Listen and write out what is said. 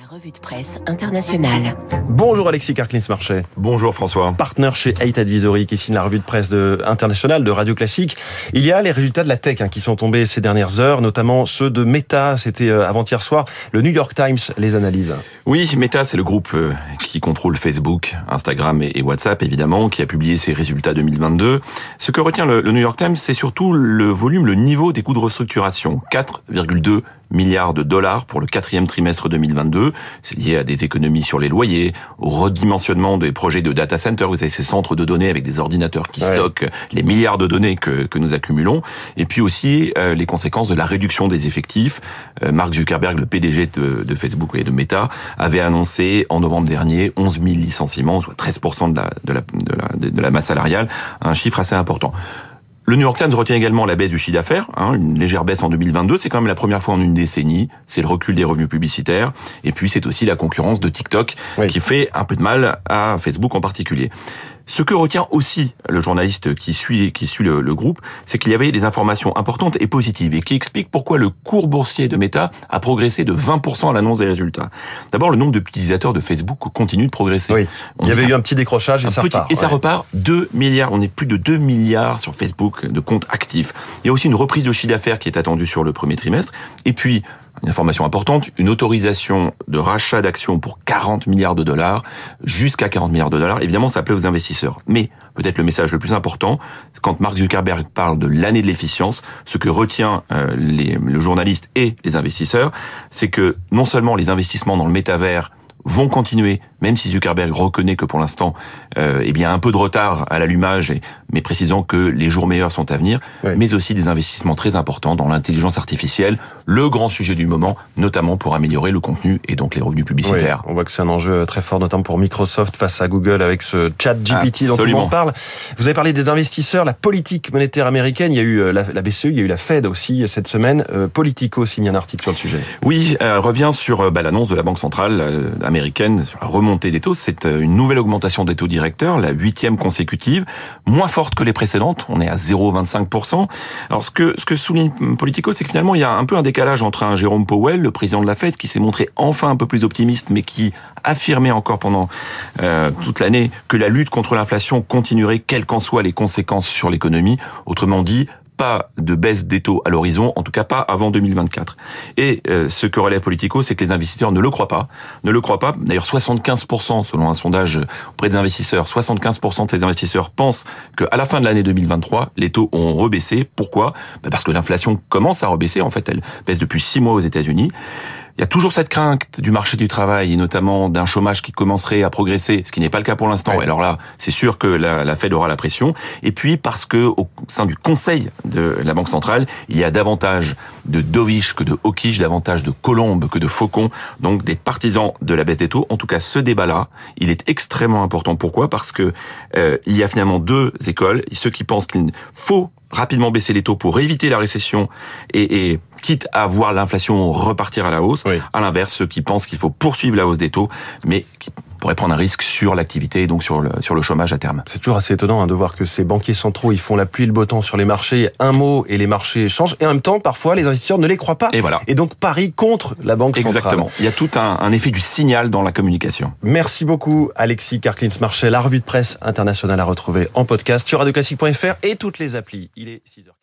La revue de presse internationale. Bonjour Alexis Carclins-Marchais. Bonjour François. Partenaire chez 8 Advisory qui signe la revue de presse de, internationale de Radio Classique. Il y a les résultats de la tech hein, qui sont tombés ces dernières heures, notamment ceux de Meta. C'était euh, avant-hier soir. Le New York Times les analyse. Oui, Meta, c'est le groupe euh, qui contrôle Facebook, Instagram et WhatsApp, évidemment, qui a publié ses résultats 2022. Ce que retient le, le New York Times, c'est surtout le volume, le niveau des coûts de restructuration. 4,2 milliards de dollars pour le quatrième trimestre 2022. C'est lié à des économies sur les loyers, au redimensionnement des projets de data center. Vous avez ces centres de données avec des ordinateurs qui stockent les milliards de données que, que nous accumulons. Et puis aussi euh, les conséquences de la réduction des effectifs. Euh, Mark Zuckerberg, le PDG de, de, Facebook et de Meta, avait annoncé en novembre dernier 11 000 licenciements, soit 13% de la, de la, de la, de la masse salariale, un chiffre assez important. Le New York Times retient également la baisse du chiffre d'affaires, hein, une légère baisse en 2022. C'est quand même la première fois en une décennie. C'est le recul des revenus publicitaires. Et puis c'est aussi la concurrence de TikTok oui. qui fait un peu de mal à Facebook en particulier. Ce que retient aussi le journaliste qui suit qui suit le, le groupe, c'est qu'il y avait des informations importantes et positives et qui expliquent pourquoi le cours boursier de Meta a progressé de 20% à l'annonce des résultats. D'abord, le nombre d'utilisateurs de Facebook continue de progresser. Oui. Il y avait eu un petit décrochage et ça petit, repart. Et ça repart 2 milliards. On est plus de 2 milliards sur Facebook de comptes actifs. Il y a aussi une reprise de chiffre d'affaires qui est attendue sur le premier trimestre. Et puis, une information importante, une autorisation de rachat d'actions pour 40 milliards de dollars, jusqu'à 40 milliards de dollars. Évidemment, ça plaît aux investisseurs. Mais peut-être le message le plus important, quand Mark Zuckerberg parle de l'année de l'efficience, ce que retient euh, les, le journaliste et les investisseurs, c'est que non seulement les investissements dans le métavers vont continuer, même si Zuckerberg reconnaît que pour l'instant, euh, eh bien, un peu de retard à l'allumage, mais précisant que les jours meilleurs sont à venir, oui. mais aussi des investissements très importants dans l'intelligence artificielle, le grand sujet du moment, notamment pour améliorer le contenu et donc les revenus publicitaires. Oui, on voit que c'est un enjeu très fort, notamment pour Microsoft face à Google avec ce chat GPT dont tout le monde parle. Vous avez parlé des investisseurs, la politique monétaire américaine, il y a eu la, la BCE, il y a eu la Fed aussi cette semaine. Euh, Politico signe un article sur le sujet. Oui, euh, revient sur bah, l'annonce de la Banque centrale euh, américaine la remontée des taux. C'est une nouvelle augmentation des taux directeurs, la huitième consécutive, moins forte que les précédentes. On est à 0,25%. Alors ce que ce que souligne Politico, c'est que finalement il y a un peu un décalage entre un Jérôme Powell, le président de la Fed, qui s'est montré enfin un peu plus optimiste, mais qui affirmait encore pendant euh, toute l'année que la lutte contre l'inflation continuerait, quelles qu'en soient les conséquences sur l'économie. Autrement dit, pas de baisse des taux à l'horizon, en tout cas pas avant 2024. Et euh, ce que relève Politico, c'est que les investisseurs ne le croient pas, ne le croient pas. D'ailleurs, 75% selon un sondage auprès des investisseurs, 75% de ces investisseurs pensent qu'à la fin de l'année 2023, les taux ont rebaissé. Pourquoi? Ben Parce que l'inflation commence à rebaisser. En fait, elle baisse depuis six mois aux États-Unis. Il y a toujours cette crainte du marché du travail et notamment d'un chômage qui commencerait à progresser, ce qui n'est pas le cas pour l'instant. Ouais. Alors là, c'est sûr que la, la, Fed aura la pression. Et puis parce que au sein du Conseil de la Banque centrale, il y a davantage de dovish que de hawkish, davantage de colombes que de faucons, donc des partisans de la baisse des taux. En tout cas, ce débat-là, il est extrêmement important. Pourquoi? Parce que euh, il y a finalement deux écoles. Ceux qui pensent qu'il faut rapidement baisser les taux pour éviter la récession et, et quitte à voir l'inflation repartir à la hausse. Oui. À l'inverse, ceux qui pensent qu'il faut poursuivre la hausse des taux, mais qui pourraient prendre un risque sur l'activité et donc sur le, sur le chômage à terme. C'est toujours assez étonnant hein, de voir que ces banquiers centraux, ils font la pluie et le beau temps sur les marchés, un mot et les marchés changent, et en même temps, parfois, les investisseurs ne les croient pas. Et voilà. Et donc, Paris contre la Banque centrale. Exactement. Il y a tout un, un, effet du signal dans la communication. Merci beaucoup, Alexis Carclins-Marchais. La revue de presse internationale à retrouver en podcast sur radioclassique.fr et toutes les applis. Il est 6h.